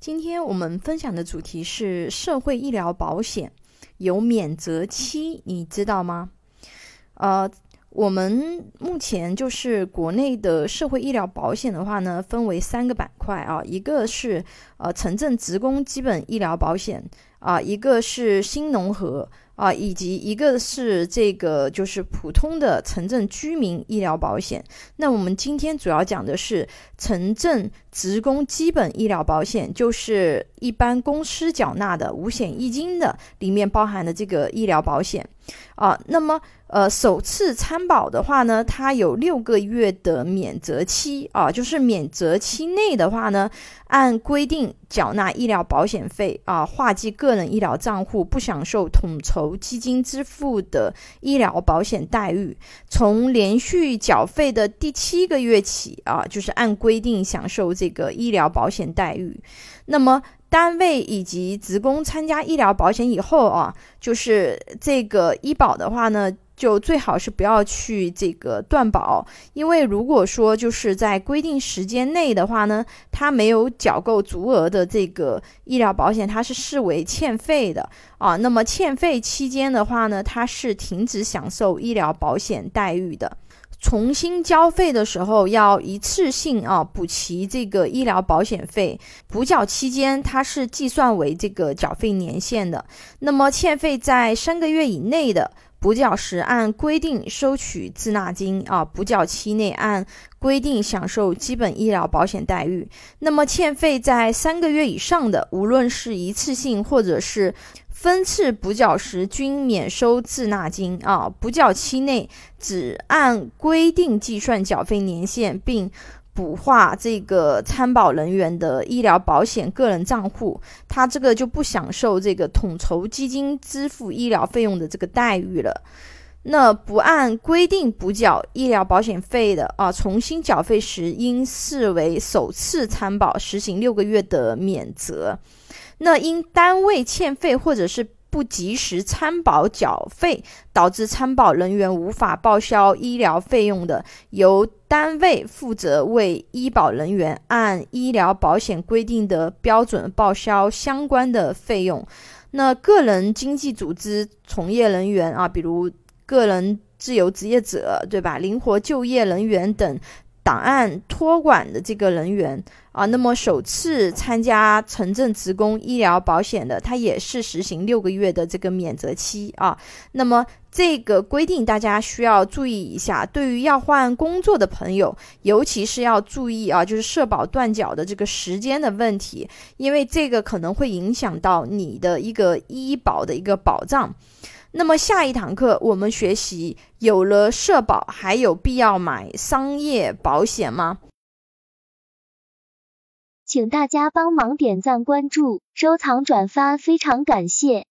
今天我们分享的主题是社会医疗保险有免责期，你知道吗？呃，我们目前就是国内的社会医疗保险的话呢，分为三个板块啊，一个是呃城镇职工基本医疗保险啊，一个是新农合。啊，以及一个是这个就是普通的城镇居民医疗保险。那我们今天主要讲的是城镇职工基本医疗保险，就是一般公司缴纳的五险一金的里面包含的这个医疗保险。啊，那么呃，首次参保的话呢，它有六个月的免责期啊，就是免责期内的话呢，按规定缴纳医疗保险费啊，划计个人医疗账户，不享受统筹基金支付的医疗保险待遇。从连续缴费的第七个月起啊，就是按规定享受这个医疗保险待遇。那么。单位以及职工参加医疗保险以后啊，就是这个医保的话呢，就最好是不要去这个断保，因为如果说就是在规定时间内的话呢，他没有缴够足额的这个医疗保险，它是视为欠费的啊。那么欠费期间的话呢，它是停止享受医疗保险待遇的。重新交费的时候要一次性啊补齐这个医疗保险费，补缴期间它是计算为这个缴费年限的。那么欠费在三个月以内的，补缴时按规定收取滞纳金啊，补缴期内按规定享受基本医疗保险待遇。那么欠费在三个月以上的，无论是一次性或者是。分次补缴时均免收滞纳金啊，补缴期内只按规定计算缴费年限，并补划这个参保人员的医疗保险个人账户，他这个就不享受这个统筹基金支付医疗费用的这个待遇了。那不按规定补缴医疗保险费的啊，重新缴费时应视为首次参保，实行六个月的免责。那因单位欠费或者是不及时参保缴费，导致参保人员无法报销医疗费用的，由单位负责为医保人员按医疗保险规定的标准报销相关的费用。那个人经济组织从业人员啊，比如个人自由职业者，对吧？灵活就业人员等。档案托管的这个人员啊，那么首次参加城镇职工医疗保险的，他也是实行六个月的这个免责期啊。那么这个规定大家需要注意一下，对于要换工作的朋友，尤其是要注意啊，就是社保断缴的这个时间的问题，因为这个可能会影响到你的一个医保的一个保障。那么下一堂课我们学习，有了社保，还有必要买商业保险吗？请大家帮忙点赞、关注、收藏、转发，非常感谢。